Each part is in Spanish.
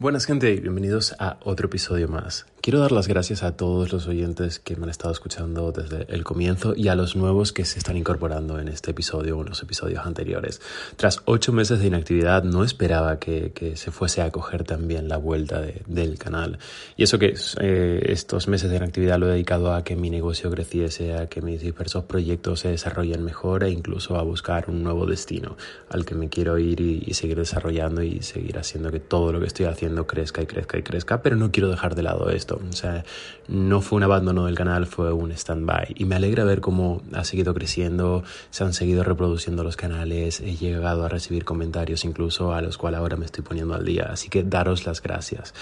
Buenas gente y bienvenidos a otro episodio más. Quiero dar las gracias a todos los oyentes que me han estado escuchando desde el comienzo y a los nuevos que se están incorporando en este episodio o en los episodios anteriores. Tras ocho meses de inactividad no esperaba que, se fuese a coger también la vuelta del canal. Y eso que eh, estos meses de inactividad lo he dedicado a que mi negocio creciese, a que mis diversos proyectos se desarrollen mejor e incluso a buscar un nuevo destino al que me quiero ir y seguir desarrollando y seguir haciendo que todo lo que estoy haciendo crezca y crezca y crezca, pero no quiero dejar de lado esto. O sea, no fue un abandono del canal, fue un stand-by. Y me alegra ver cómo ha seguido creciendo, se han seguido reproduciendo los canales, he llegado a recibir comentarios incluso a los cuales ahora me estoy poniendo al día. Así que daros las gracias.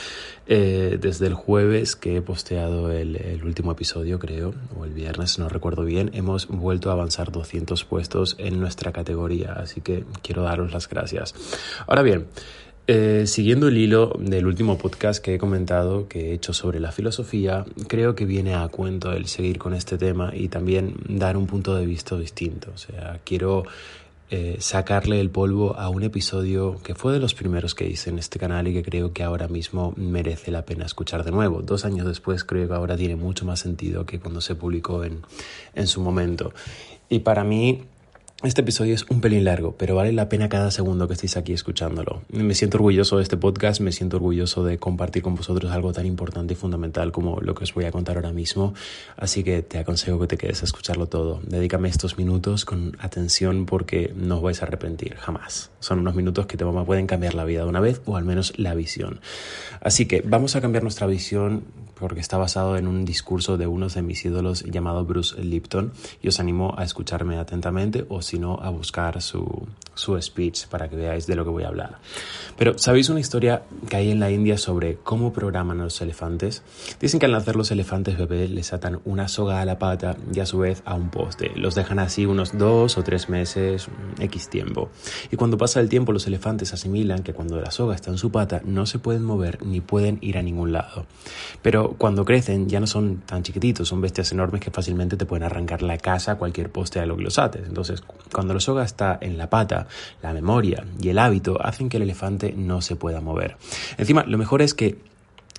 Eh, desde el jueves que he posteado el, el último episodio, creo, o el viernes, no recuerdo bien, hemos vuelto a avanzar 200 puestos en nuestra categoría. Así que quiero daros las gracias. Ahora bien, eh, siguiendo el hilo del último podcast que he comentado, que he hecho sobre la filosofía, creo que viene a cuento el seguir con este tema y también dar un punto de vista distinto. O sea, quiero eh, sacarle el polvo a un episodio que fue de los primeros que hice en este canal y que creo que ahora mismo merece la pena escuchar de nuevo. Dos años después creo que ahora tiene mucho más sentido que cuando se publicó en, en su momento. Y para mí este episodio es un pelín largo, pero vale la pena cada segundo que estéis aquí escuchándolo. Me siento orgulloso de este podcast, me siento orgulloso de compartir con vosotros algo tan importante y fundamental como lo que os voy a contar ahora mismo, así que te aconsejo que te quedes a escucharlo todo. Dedícame estos minutos con atención porque no os vais a arrepentir, jamás. Son unos minutos que te pueden cambiar la vida de una vez o al menos la visión. Así que vamos a cambiar nuestra visión porque está basado en un discurso de uno de mis ídolos llamado Bruce Lipton y os animo a escucharme atentamente o si no a buscar su, su speech para que veáis de lo que voy a hablar. Pero ¿sabéis una historia que hay en la India sobre cómo programan a los elefantes? Dicen que al nacer los elefantes bebés les atan una soga a la pata y a su vez a un poste. Los dejan así unos dos o tres meses, X tiempo. Y cuando pasa el tiempo los elefantes asimilan que cuando la soga está en su pata no se pueden mover ni pueden ir a ningún lado. Pero cuando crecen ya no son tan chiquititos, son bestias enormes que fácilmente te pueden arrancar la casa, cualquier poste a lo que los ates. Entonces, cuando la soga está en la pata, la memoria y el hábito hacen que el elefante no se pueda mover. Encima, lo mejor es que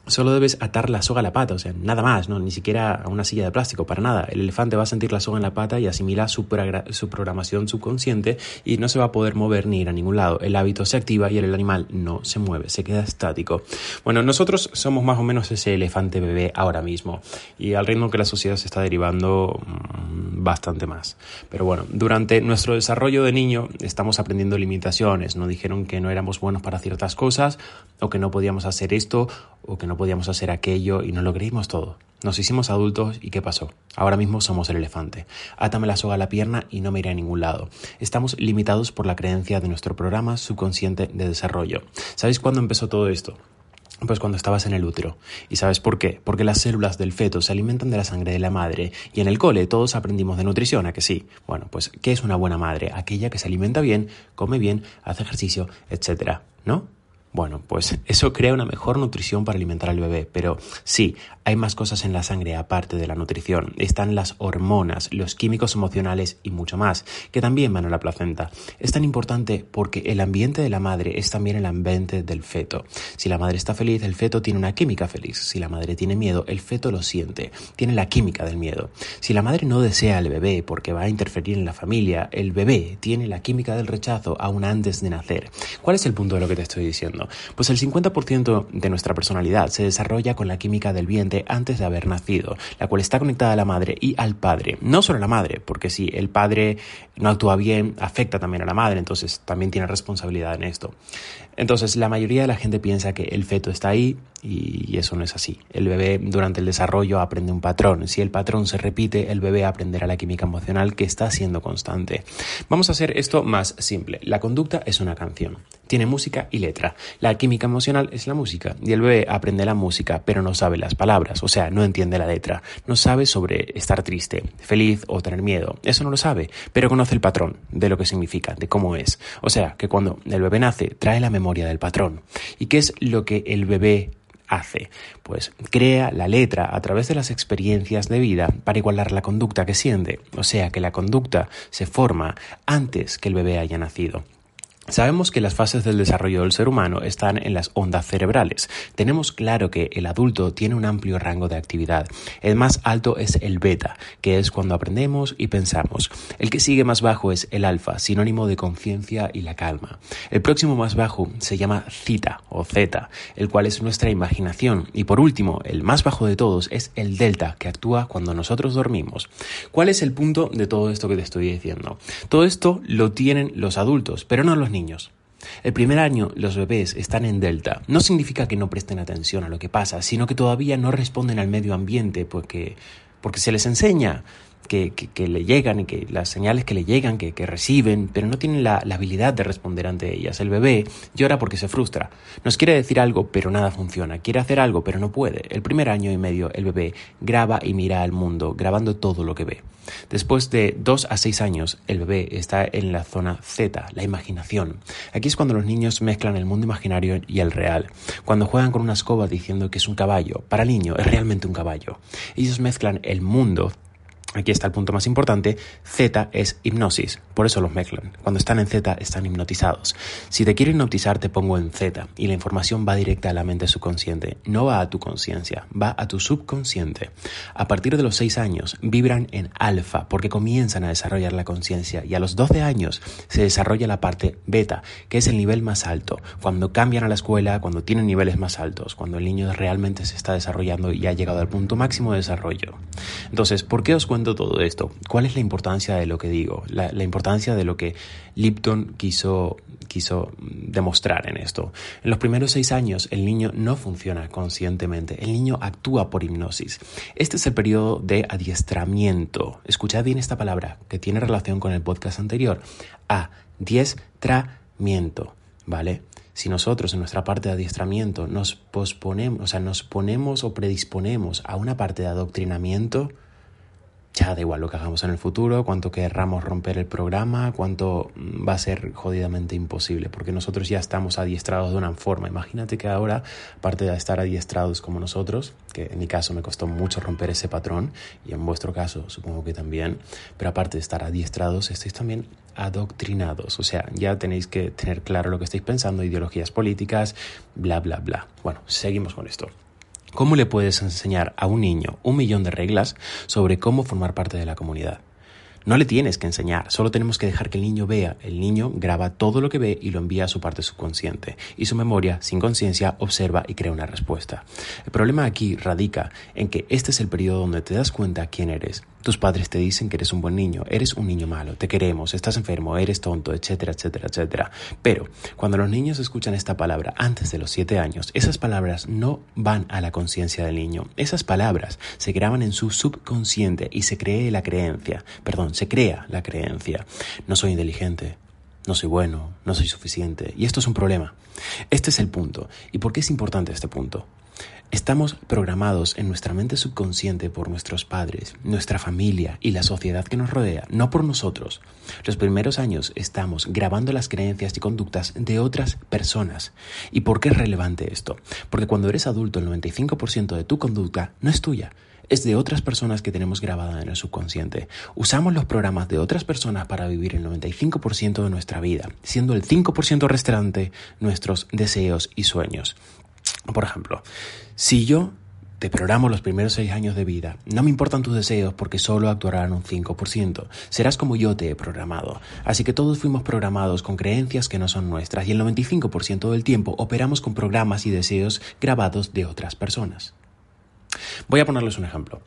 solo debes atar la soga a la pata, o sea, nada más, ¿no? Ni siquiera a una silla de plástico, para nada. El elefante va a sentir la soga en la pata y asimila su, su, programación subconsciente y no se va a poder mover ni ir a ningún lado. El hábito se activa y el animal no se mueve, se queda estático. Bueno, nosotros somos más o menos ese elefante bebé ahora mismo y al ritmo que la sociedad se está derivando mm, bastante más. Pero bueno, durante nuestro desarrollo de niño estamos aprendiendo limitaciones. Nos dijeron que no éramos buenos para ciertas cosas o que no podíamos hacer esto o que no podíamos hacer aquello y no lo creímos todo. Nos hicimos adultos y ¿qué pasó? Ahora mismo somos el elefante. Átame la soga a la pierna y no me iré a ningún lado. Estamos limitados por la creencia de nuestro programa subconsciente de desarrollo. ¿Sabéis cuándo empezó todo esto? Pues cuando estabas en el útero. ¿Y sabes por qué? Porque las células del feto se alimentan de la sangre de la madre y en el cole todos aprendimos de nutrición, ¿a que sí? Bueno, pues ¿qué es una buena madre? Aquella que se alimenta bien, come bien, hace ejercicio, etcétera, ¿no? Bueno, pues eso crea una mejor nutrición para alimentar al bebé, pero sí, hay más cosas en la sangre aparte de la nutrición. Están las hormonas, los químicos emocionales y mucho más, que también van a la placenta. Es tan importante porque el ambiente de la madre es también el ambiente del feto. Si la madre está feliz, el feto tiene una química feliz. Si la madre tiene miedo, el feto lo siente, tiene la química del miedo. Si la madre no desea al bebé porque va a interferir en la familia, el bebé tiene la química del rechazo aún antes de nacer. ¿Cuál es el punto de lo que te estoy diciendo? Pues el 50% de nuestra personalidad se desarrolla con la química del vientre antes de haber nacido, la cual está conectada a la madre y al padre. No solo a la madre, porque si el padre no actúa bien, afecta también a la madre, entonces también tiene responsabilidad en esto. Entonces, la mayoría de la gente piensa que el feto está ahí y eso no es así. El bebé durante el desarrollo aprende un patrón. Si el patrón se repite, el bebé aprenderá la química emocional que está siendo constante. Vamos a hacer esto más simple. La conducta es una canción. Tiene música y letra. La química emocional es la música y el bebé aprende la música pero no sabe las palabras, o sea, no entiende la letra. No sabe sobre estar triste, feliz o tener miedo. Eso no lo sabe, pero conoce el patrón de lo que significa, de cómo es. O sea, que cuando el bebé nace, trae la memoria del patrón. ¿Y qué es lo que el bebé hace? Pues crea la letra a través de las experiencias de vida para igualar la conducta que siente. O sea que la conducta se forma antes que el bebé haya nacido. Sabemos que las fases del desarrollo del ser humano están en las ondas cerebrales. Tenemos claro que el adulto tiene un amplio rango de actividad. El más alto es el beta, que es cuando aprendemos y pensamos. El que sigue más bajo es el alfa, sinónimo de conciencia y la calma. El próximo más bajo se llama zeta o zeta, el cual es nuestra imaginación. Y por último, el más bajo de todos es el delta, que actúa cuando nosotros dormimos. ¿Cuál es el punto de todo esto que te estoy diciendo? Todo esto lo tienen los adultos, pero no los niños El primer año los bebés están en delta. No significa que no presten atención a lo que pasa, sino que todavía no responden al medio ambiente porque, porque se les enseña que, le llegan y que las señales que le llegan, que, reciben, pero no tienen la, habilidad de responder ante ellas. El bebé llora porque se frustra. Nos quiere decir algo, pero nada funciona. Quiere hacer algo, pero no puede. El primer año y medio el bebé graba y mira al mundo, grabando todo lo que ve. Después de dos a seis años, el bebé está en la zona Z, la imaginación. Aquí es cuando los niños mezclan el mundo imaginario y el real. Cuando juegan con una escoba diciendo que es un caballo, para el niño es realmente un caballo. Ellos mezclan el mundo Aquí está el punto más importante. Z es hipnosis, por eso los mezclan. Cuando están en Z están hipnotizados. Si te quiero hipnotizar te pongo en Z y la información va directa a la mente subconsciente. No va a tu conciencia, va a tu subconsciente. A partir de los 6 años vibran en alfa porque comienzan a desarrollar la conciencia y a los 12 años se desarrolla la parte beta, que es el nivel más alto. Cuando cambian a la escuela, cuando tienen niveles más altos, cuando el niño realmente se está desarrollando y ha llegado al punto máximo de desarrollo. Entonces, ¿por qué os cuento todo esto? ¿Cuál es la importancia de lo que digo? La, importancia de lo que Lipton quiso, quiso demostrar en esto. En los primeros seis años el niño no funciona conscientemente, el niño actúa por hipnosis. Este es el periodo de adiestramiento. Escuchad bien esta palabra que tiene relación con el podcast anterior. Adiestramiento, ¿vale? si nosotros en nuestra parte de adiestramiento nos posponemos, o sea, nos ponemos o predisponemos a una parte de adoctrinamiento, ya da igual lo que hagamos en el futuro, cuánto querramos romper el programa, cuánto mm, va a ser jodidamente imposible, porque nosotros ya estamos adiestrados de una forma. Imagínate que ahora, aparte de estar adiestrados como nosotros, que en mi caso me costó mucho romper ese patrón, y en vuestro caso supongo que también, pero aparte de estar adiestrados, estáis también adoctrinados, o sea, ya tenéis que tener claro lo que estáis pensando, ideologías políticas, bla, bla, bla. Bueno, seguimos con esto. ¿Cómo le puedes enseñar a un niño un millón de reglas sobre cómo formar parte de la comunidad? No le tienes que enseñar, solo tenemos que dejar que el niño vea. El niño graba todo lo que ve y lo envía a su parte subconsciente. Y su memoria, sin conciencia, observa y crea una respuesta. El problema aquí radica en que este es el periodo donde te das cuenta quién eres. Tus padres te dicen que eres un buen niño, eres un niño malo, te queremos, estás enfermo, eres tonto, etcétera, etcétera, etcétera. Pero cuando los niños escuchan esta palabra antes de los siete años, esas palabras no van a la conciencia del niño. Esas palabras se graban en su subconsciente y se cree la creencia, perdón, se crea la creencia. No soy inteligente, no soy bueno, no soy suficiente. Y esto es un problema. Este es el punto. ¿Y por qué es importante este punto? Estamos programados en nuestra mente subconsciente por nuestros padres, nuestra familia y la sociedad que nos rodea, no por nosotros. Los primeros años estamos grabando las creencias y conductas de otras personas. ¿Y por qué es relevante esto? Porque cuando eres adulto el 95% de tu conducta no es tuya, es de otras personas que tenemos grabada en el subconsciente. Usamos los programas de otras personas para vivir el 95% de nuestra vida, siendo el 5% restante nuestros deseos y sueños. Por ejemplo, si yo te programo los primeros seis años de vida. No me importan tus deseos porque solo actuarán un 5%. Serás como yo te he programado. Así que todos fuimos programados con creencias que no son nuestras y el 95% del tiempo operamos con programas y deseos grabados de otras personas. Voy a ponerles un ejemplo.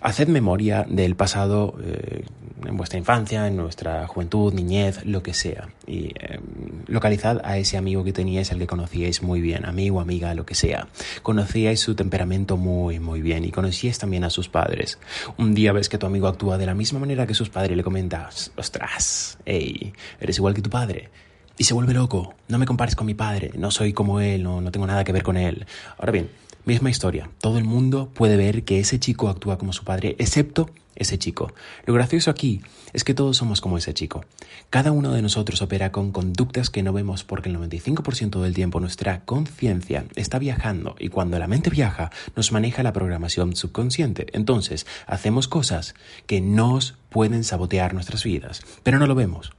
Haced memoria del pasado eh, en vuestra infancia, en nuestra juventud, niñez, lo que sea. Y eh, localizad a ese amigo que teníais, al que conocíais muy bien, amigo, amiga, lo que sea. Conocíais su temperamento muy, muy bien y conocíais también a sus padres. Un día ves que tu amigo actúa de la misma manera que sus padres y le comentas, ostras, hey, eres igual que tu padre. Y se vuelve loco. No me compares con mi padre. No soy como él. No, no tengo nada que ver con él. Ahora bien, Misma historia. Todo el mundo puede ver que ese chico actúa como su padre, excepto ese chico. Lo gracioso aquí es que todos somos como ese chico. Cada uno de nosotros opera con conductas que no vemos porque el 95% del tiempo nuestra conciencia está viajando y cuando la mente viaja nos maneja la programación subconsciente. Entonces hacemos cosas que nos pueden sabotear nuestras vidas, pero no lo vemos.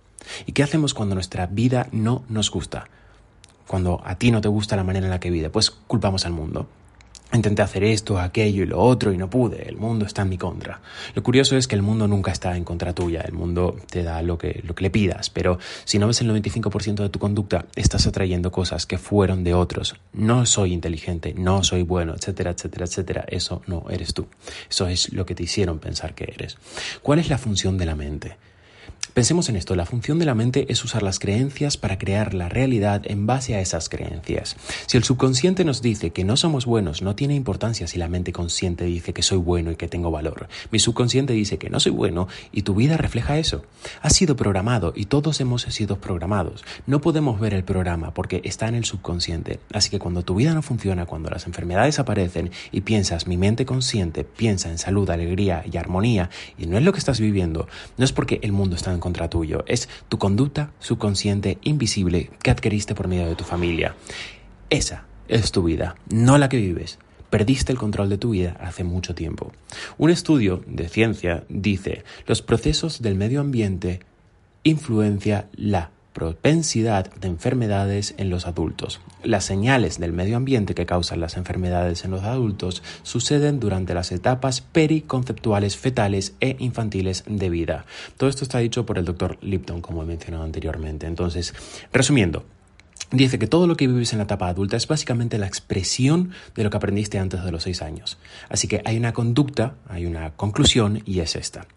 ¿Y qué hacemos cuando nuestra vida no nos gusta? Cuando a ti no te gusta la manera en la que vive, pues culpamos al mundo. Intenté hacer esto, aquello y lo otro y no pude. El mundo está en mi contra. Lo curioso es que el mundo nunca está en contra tuya. El mundo te da lo que, lo que le pidas. Pero si no ves el 95% de tu conducta, estás atrayendo cosas que fueron de otros. No soy inteligente, no soy bueno, etcétera, etcétera, etcétera. Eso no eres tú. Eso es lo que te hicieron pensar que eres. ¿Cuál es la función de la mente? Pensemos en esto, la función de la mente es usar las creencias para crear la realidad en base a esas creencias. Si el subconsciente nos dice que no somos buenos, no tiene importancia si la mente consciente dice que soy bueno y que tengo valor. Mi subconsciente dice que no soy bueno y tu vida refleja eso. Has sido programado y todos hemos sido programados. No podemos ver el programa porque está en el subconsciente. Así que cuando tu vida no funciona, cuando las enfermedades aparecen y piensas, mi mente consciente piensa en salud, alegría y armonía y no es lo que estás viviendo, no es porque el mundo está contra tuyo, es tu conducta subconsciente invisible que adquiriste por medio de tu familia. Esa es tu vida, no la que vives. Perdiste el control de tu vida hace mucho tiempo. Un estudio de ciencia dice, los procesos del medio ambiente influencia la propensidad de enfermedades en los adultos. Las señales del medio ambiente que causan las enfermedades en los adultos suceden durante las etapas periconceptuales fetales e infantiles de vida. Todo esto está dicho por el doctor Lipton, como he mencionado anteriormente. Entonces, resumiendo, Dice que todo lo que vives en la etapa adulta es básicamente la expresión de lo que aprendiste antes de los seis años. Así que hay una conducta, hay una conclusión y es esta.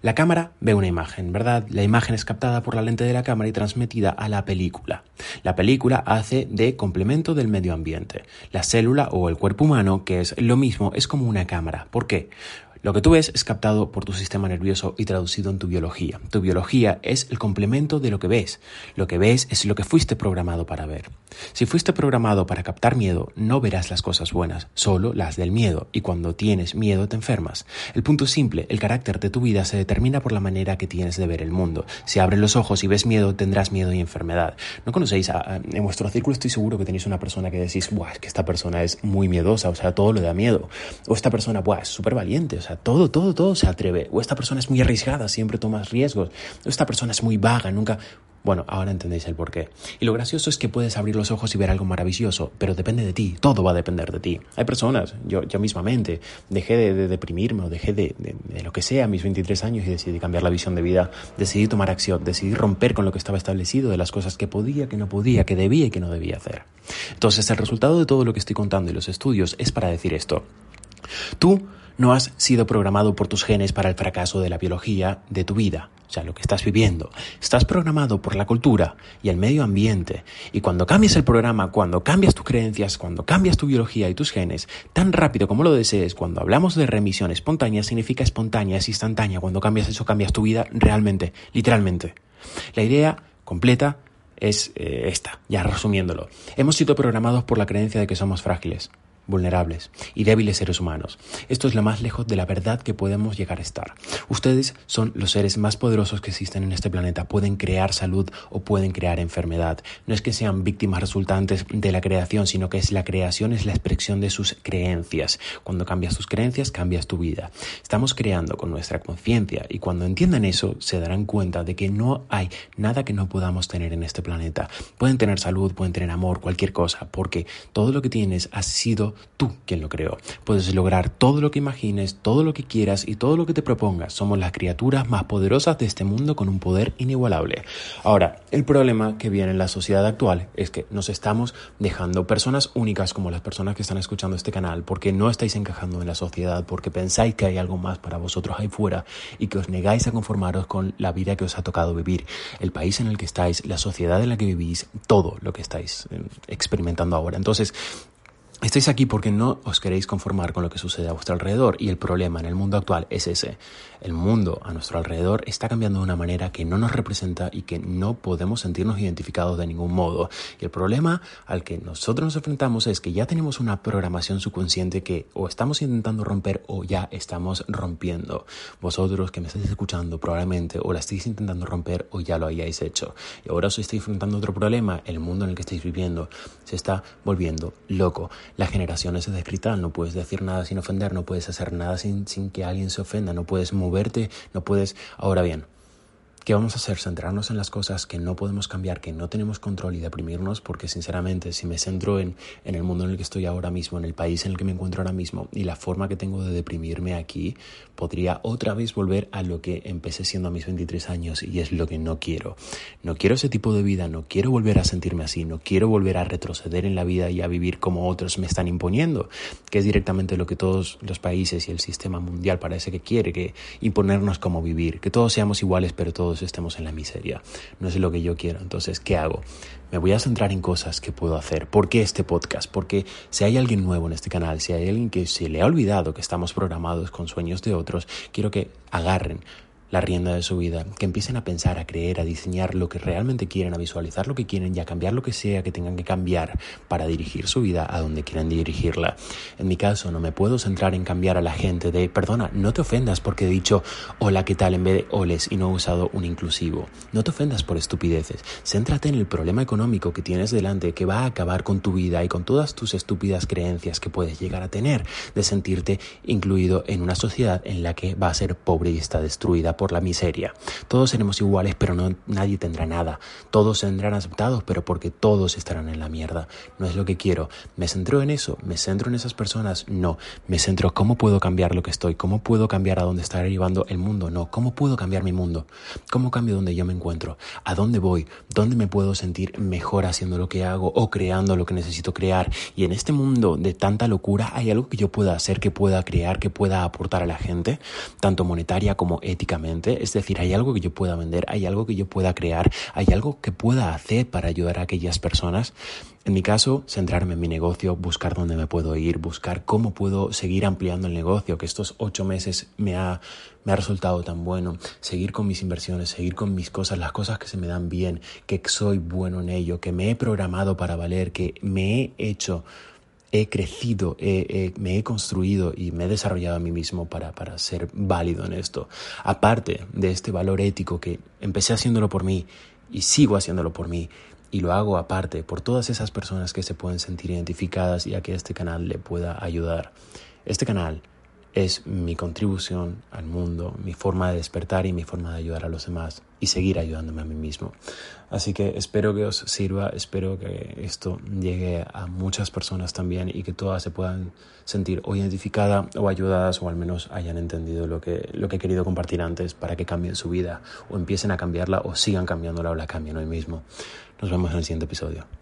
La cámara ve una imagen, ¿verdad? La imagen es captada por la lente de la cámara y transmitida a la película. La película hace de complemento del medio ambiente. La célula o el cuerpo humano, que es lo mismo, es como una cámara. ¿Por qué? Lo que tú ves es captado por tu sistema nervioso y traducido en tu biología. Tu biología es el complemento de lo que ves. Lo que ves es lo que fuiste programado para ver. Si fuiste programado para captar miedo, no verás las cosas buenas, solo las del miedo, y cuando tienes miedo te enfermas. El punto es simple, el carácter de tu vida se determina por la manera que tienes de ver el mundo. Si abres los ojos y ves miedo, tendrás miedo y enfermedad. ¿No conocéis? A, en vuestro círculo estoy seguro que tenéis una persona que decís, Buah, es que esta persona es muy miedosa, o sea, todo le da miedo. O esta persona, Buah, es súper valiente, o sea, todo, todo, todo se atreve. O esta persona es muy arriesgada, siempre tomas riesgos. O esta persona es muy vaga, nunca... Bueno, ahora entendéis el porqué. Y lo gracioso es que puedes abrir los ojos y ver algo maravilloso, pero depende de ti, todo va a depender de ti. Hay personas, yo, yo mismamente, dejé de, deprimirme o dejé de, de, lo que sea a mis 23 años y decidí cambiar la visión de vida, decidí tomar acción, decidí romper con lo que estaba establecido, de las cosas que podía, que no podía, que debía y que no debía hacer. Entonces, el resultado de todo lo que estoy contando y los estudios es para decir esto. Tú no has sido programado por tus genes para el fracaso de la biología de tu vida, o sea, lo que estás viviendo. Estás programado por la cultura y el medio ambiente. Y cuando cambias el programa, cuando cambias tus creencias, cuando cambias tu biología y tus genes, tan rápido como lo desees, cuando hablamos de remisión espontánea, significa espontánea, es instantánea. Cuando cambias eso, cambias tu vida realmente, literalmente. La idea completa es eh, esta, ya resumiéndolo. Hemos sido programados por la creencia de que somos frágiles vulnerables y débiles seres humanos. Esto es lo más lejos de la verdad que podemos llegar a estar. Ustedes son los seres más poderosos que existen en este planeta. Pueden crear salud o pueden crear enfermedad. No es que sean víctimas resultantes de la creación, sino que es la creación, es la expresión de sus creencias. Cuando cambias tus creencias, cambias tu vida. Estamos creando con nuestra conciencia y cuando entiendan eso, se darán cuenta de que no hay nada que no podamos tener en este planeta. Pueden tener salud, pueden tener amor, cualquier cosa, porque todo lo que tienes ha sido tú quien lo creó. Puedes lograr todo lo que imagines, todo lo que quieras y todo lo que te propongas. Somos las criaturas más poderosas de este mundo con un poder inigualable. Ahora, el problema que viene en la sociedad actual es que nos estamos dejando personas únicas como las personas que están escuchando este canal porque no estáis encajando en la sociedad, porque pensáis que hay algo más para vosotros ahí fuera y que os negáis a conformaros con la vida que os ha tocado vivir, el país en el que estáis, la sociedad en la que vivís, todo lo que estáis eh, experimentando ahora. Entonces, Estáis aquí porque no os queréis conformar con lo que sucede a vuestro alrededor y el problema en el mundo actual es ese. El mundo a nuestro alrededor está cambiando de una manera que no nos representa y que no podemos sentirnos identificados de ningún modo. Y el problema al que nosotros nos enfrentamos es que ya tenemos una programación subconsciente que o estamos intentando romper o ya estamos rompiendo. Vosotros que me estáis escuchando probablemente o la estáis intentando romper o ya lo hayáis hecho. Y ahora os estáis enfrentando otro problema. El mundo en el que estáis viviendo se está volviendo loco. La generación es de cristal. No puedes decir nada sin ofender, no puedes hacer nada sin, sin que alguien se ofenda, no puedes verte, no puedes... Ahora bien, ¿Qué vamos a hacer? Centrarnos en las cosas que no podemos cambiar, que no tenemos control y deprimirnos, porque sinceramente si me centro en, en, el mundo en el que estoy ahora mismo, en el país en el que me encuentro ahora mismo y la forma que tengo de deprimirme aquí, podría otra vez volver a lo que empecé siendo a mis 23 años y es lo que no quiero. No quiero ese tipo de vida, no quiero volver a sentirme así, no quiero volver a retroceder en la vida y a vivir como otros me están imponiendo, que es directamente lo que todos los países y el sistema mundial parece que quiere, que imponernos cómo vivir, que todos seamos iguales pero todos estemos en la miseria. No es lo que yo quiero. Entonces, ¿qué hago? Me voy a centrar en cosas que puedo hacer. ¿Por qué este podcast? Porque si hay alguien nuevo en este canal, si hay alguien que se le ha olvidado que estamos programados con sueños de otros, quiero que agarren la rienda de su vida, que empiecen a pensar, a creer, a diseñar lo que realmente quieren, a visualizar lo que quieren y a cambiar lo que sea que tengan que cambiar para dirigir su vida a donde quieran dirigirla. En mi caso, no me puedo centrar en cambiar a la gente de, perdona, no te ofendas porque he dicho hola, ¿qué tal? en vez de oles y no he usado un inclusivo. No te ofendas por estupideces. Céntrate en el problema económico que tienes delante que va a acabar con tu vida y con todas tus estúpidas creencias que puedes llegar a tener de sentirte incluido en una sociedad en la que va a ser pobre y está destruida por la miseria. Todos seremos iguales, pero no, nadie tendrá nada. Todos tendrán aceptados, pero porque todos estarán en la mierda. No es lo que quiero. ¿Me centro en eso? ¿Me centro en esas personas? No. Me centro cómo puedo cambiar lo que estoy, cómo puedo cambiar a dónde está llevando el mundo. No. ¿Cómo puedo cambiar mi mundo? ¿Cómo cambio donde yo me encuentro? ¿A dónde voy? ¿Dónde me puedo sentir mejor haciendo lo que hago o creando lo que necesito crear? Y en este mundo de tanta locura, ¿hay algo que yo pueda hacer, que pueda crear, que pueda aportar a la gente, tanto monetaria como éticamente? Es decir, hay algo que yo pueda vender, hay algo que yo pueda crear, hay algo que pueda hacer para ayudar a aquellas personas. En mi caso, centrarme en mi negocio, buscar dónde me puedo ir, buscar cómo puedo seguir ampliando el negocio, que estos ocho meses me ha, me ha resultado tan bueno, seguir con mis inversiones, seguir con mis cosas, las cosas que se me dan bien, que soy bueno en ello, que me he programado para valer, que me he hecho he crecido, me he construido y me he desarrollado a mí mismo para, para ser válido en esto. Aparte de este valor ético que empecé haciéndolo por mí y sigo haciéndolo por mí, y lo hago aparte por todas esas personas que se pueden sentir identificadas y a que este canal le pueda ayudar. Este canal es mi contribución al mundo, mi forma de despertar y mi forma de ayudar a los demás y seguir ayudándome a mí mismo. Así que espero que os sirva, espero que esto llegue a muchas personas también y que todas se puedan sentir o identificadas o ayudadas o al menos hayan entendido lo que, lo que he querido compartir antes para que cambien su vida o empiecen a cambiarla o sigan cambiándola o la cambien hoy mismo. Nos vemos en el siguiente episodio.